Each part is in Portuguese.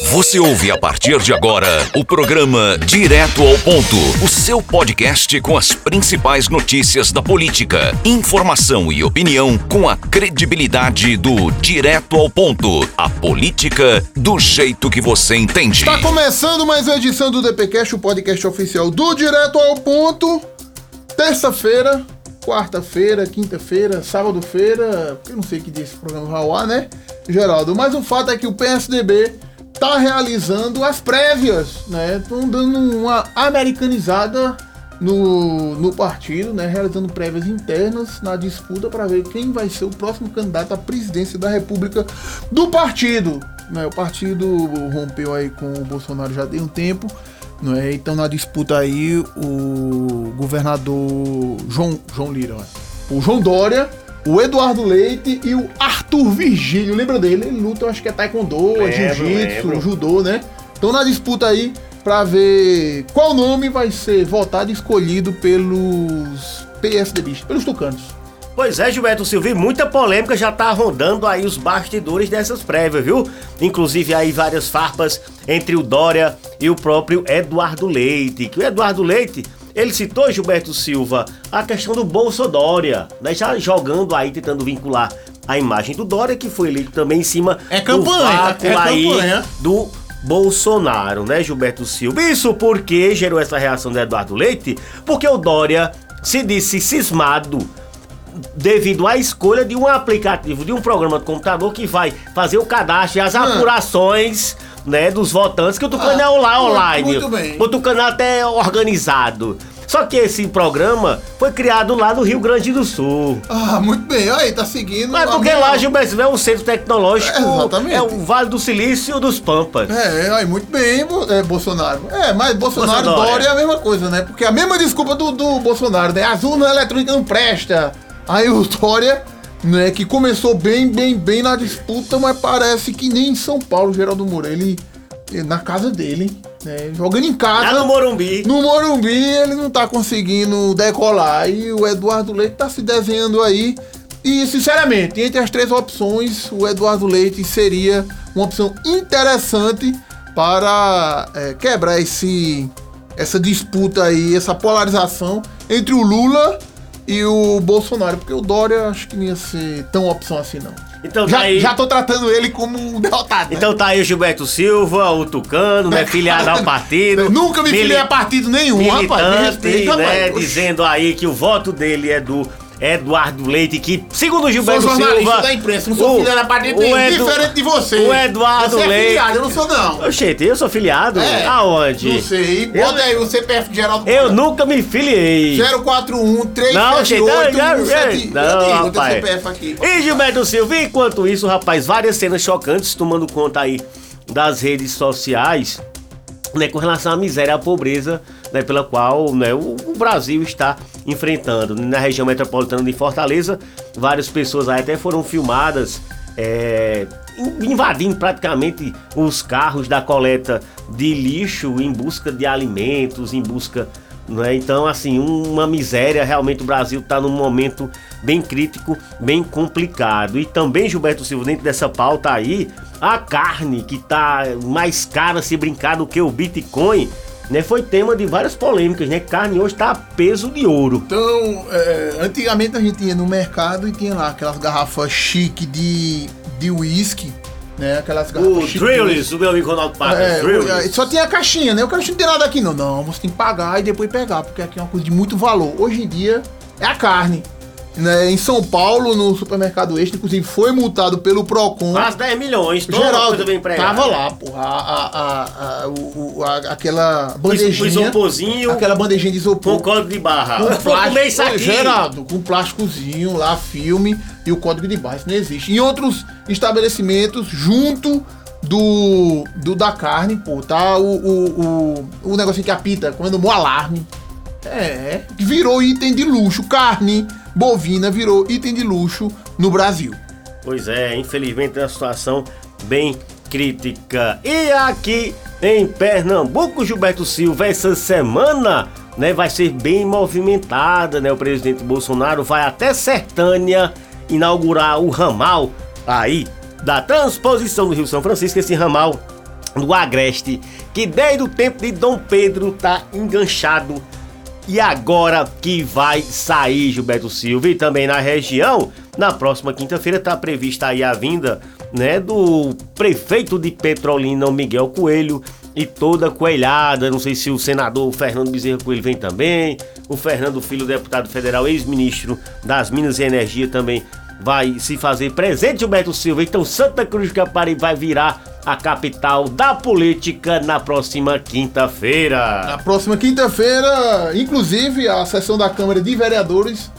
Você ouve a partir de agora o programa Direto ao Ponto, o seu podcast com as principais notícias da política, informação e opinião com a credibilidade do Direto ao Ponto, a política do jeito que você entende. Está começando mais uma edição do DPcast, o podcast oficial do Direto ao Ponto. Terça-feira, quarta-feira, quinta-feira, sábado-feira, eu não sei que dia esse programa vai ao ar, né, Geraldo? Mas o fato é que o PSDB tá realizando as prévias, né? Estão dando uma americanizada no, no partido, né? Realizando prévias internas na disputa para ver quem vai ser o próximo candidato à presidência da República do partido. Né? O partido rompeu aí com o Bolsonaro já tem um tempo. Não é? Então na disputa aí o governador João, João Lira, o João Dória o Eduardo Leite e o Arthur Virgílio. Lembra dele? Ele luta, acho que é taekwondo, é jiu-jitsu, judô, né? Estão na disputa aí para ver qual nome vai ser votado e escolhido pelos PSDBistas, pelos tucanos. Pois é, Gilberto Silva, muita polêmica já tá rondando aí os bastidores dessas prévias, viu? Inclusive aí várias farpas entre o Dória e o próprio Eduardo Leite. Que o Eduardo Leite ele citou, Gilberto Silva, a questão do Bolsodória, né? já jogando aí, tentando vincular a imagem do Dória, que foi eleito também em cima é campanha, do é campanha. do Bolsonaro, né, Gilberto Silva? Isso porque gerou essa reação do Eduardo Leite, porque o Dória se disse cismado devido à escolha de um aplicativo, de um programa de computador que vai fazer o cadastro e as ah. apurações né, dos votantes, que o Tucano ah, é lá online. Muito bem. O Tucano é até organizado. Só que esse programa foi criado lá no Rio Grande do Sul. Ah, muito bem. Aí, tá seguindo. Mas porque lá, Gilberto, é um centro tecnológico. É, exatamente. É o Vale do Silício dos Pampas. É, aí, muito bem, é, Bolsonaro. É, mas Bolsonaro e Dória é a mesma coisa, né? Porque a mesma desculpa do, do Bolsonaro, né? Azul na eletrônica não presta. Aí o Dória né, que começou bem, bem, bem na disputa, mas parece que nem em São Paulo, Geraldo Moura, ele na casa dele, né, jogando em casa. Lá no Morumbi. No Morumbi ele não tá conseguindo decolar e o Eduardo Leite tá se desenhando aí. E sinceramente, entre as três opções, o Eduardo Leite seria uma opção interessante para é, quebrar esse essa disputa aí, essa polarização entre o Lula e o Bolsonaro, porque o Dória acho que não ia ser tão opção assim, não. Então já, tá aí... já tô tratando ele como um derrotado. Né? Então tá aí o Gilberto Silva, o Tucano, né? Filiado ao partido. nunca me filiei a partido nenhum, rapaz. Me respeita, né? Dizendo aí que o voto dele é do Eduardo Leite, que, segundo o Gilberto sou Silva. da imprensa, não sou o, filho da parte de Edu, diferente de você. O Eduardo você é Leite. Filiado, eu não sou, não. Oxente, eu sou filiado? É, Aonde? Não sei. Bota aí o CPF de Geraldo. Eu nunca me filiei. 041 378 Não, não, não rapaz. CPF aqui. E Gilberto Silva, enquanto isso, rapaz, várias cenas chocantes tomando conta aí das redes sociais, né, com relação à miséria e à pobreza né, pela qual né, o, Brasil está enfrentando. Na região metropolitana de Fortaleza, várias pessoas até foram filmadas é, invadindo praticamente os carros da coleta de lixo em busca de alimentos, em busca. Né? Então, assim, uma miséria. Realmente o Brasil está num momento bem crítico, bem complicado. E também, Gilberto Silva, dentro dessa pauta aí, a carne que está mais cara se brincar do que o Bitcoin né, foi tema de várias polêmicas, né? Carne hoje tá a peso de ouro. Então, é, antigamente a gente ia no mercado e tinha lá aquelas garrafas chique de de uísque, né? Aquelas garrafas O Trillis, o meu amigo Ronaldo Paca. É, só tinha a caixinha, né? O cara não tem nada aqui não. Não, você tem que pagar e depois pegar, porque aqui é uma coisa de muito valor. Hoje em dia é a carne né, em São Paulo, no supermercado Extra, inclusive foi multado pelo Procon. Quase 10 milhões, toda Geraldo, bem Tava lá, porra, a, a, a, o, a, aquela bandejinha. O isoporzinho. Aquela bandejinha de isopor. Com código de barra. Com plástico, Geraldo, com plásticozinho lá, filme e o código de barra. Isso não existe. Em outros estabelecimentos, junto do, do da carne, pô, tá o, o, o, o negocinho que apita, comendo um alarme. É, virou item de luxo, carne bovina virou item de luxo no Brasil. Pois é, infelizmente é uma situação bem crítica. E aqui em Pernambuco, Gilberto Silva, essa semana né, vai ser bem movimentada, né? O presidente Bolsonaro vai até Sertânia inaugurar o ramal aí da transposição do Rio São Francisco, esse ramal do Agreste, que desde o tempo de Dom Pedro tá enganchado e agora que vai sair Gilberto Silva e também na região, na próxima quinta-feira está prevista aí a vinda, né, do prefeito de Petrolina, Miguel Coelho, e toda coelhada, não sei se o senador Fernando Bezerra Coelho vem também, o Fernando Filho, deputado federal, ex-ministro das Minas e Energia também vai se fazer presente, Gilberto Silva. Então Santa Cruz do Capari vai virar a capital da política na próxima quinta-feira. Na próxima quinta-feira, inclusive, a sessão da Câmara de Vereadores,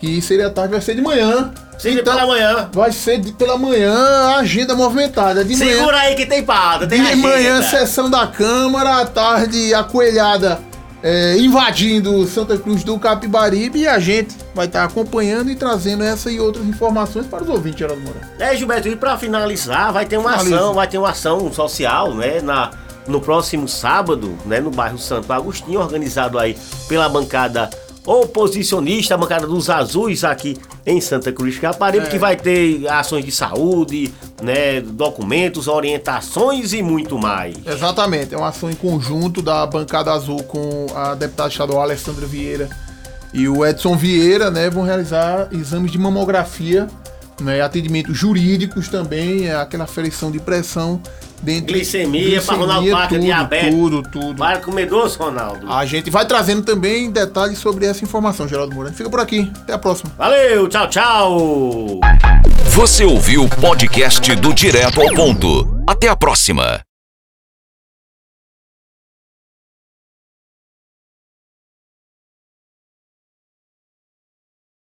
que seria tarde, vai ser de manhã. Sim, então, pela manhã. Vai ser de, pela manhã, agenda movimentada. De Segura manhã, aí que tem pauta, tem De agenda. manhã, sessão da Câmara, à tarde, a coelhada é, invadindo Santa Cruz do Capibaribe e a gente vai estar acompanhando e trazendo essa e outras informações para os ouvintes, Geraldo Moura. É, Gilberto, e para finalizar, vai ter uma Finaliza. ação, vai ter uma ação social, né, na, no próximo sábado, né, no bairro Santo Agostinho, organizado aí pela bancada oposicionista, a bancada dos azuis aqui em Santa Cruz Caparibe, é. que vai ter ações de saúde, né, documentos, orientações e muito mais. Exatamente, é uma ação em conjunto da bancada azul com a deputada estadual Alessandra Vieira e o Edson Vieira, né, vão realizar exames de mamografia, né, atendimentos jurídicos também, é aquela aferição de pressão Dentro, glicemia, para Ronaldo Parker, diabetes. Tudo, tudo. Para comer doce, Ronaldo. A gente vai trazendo também detalhes sobre essa informação, Geraldo Moura. Fica por aqui. Até a próxima. Valeu, tchau, tchau. Você ouviu o podcast do Direto ao Ponto. Até a próxima.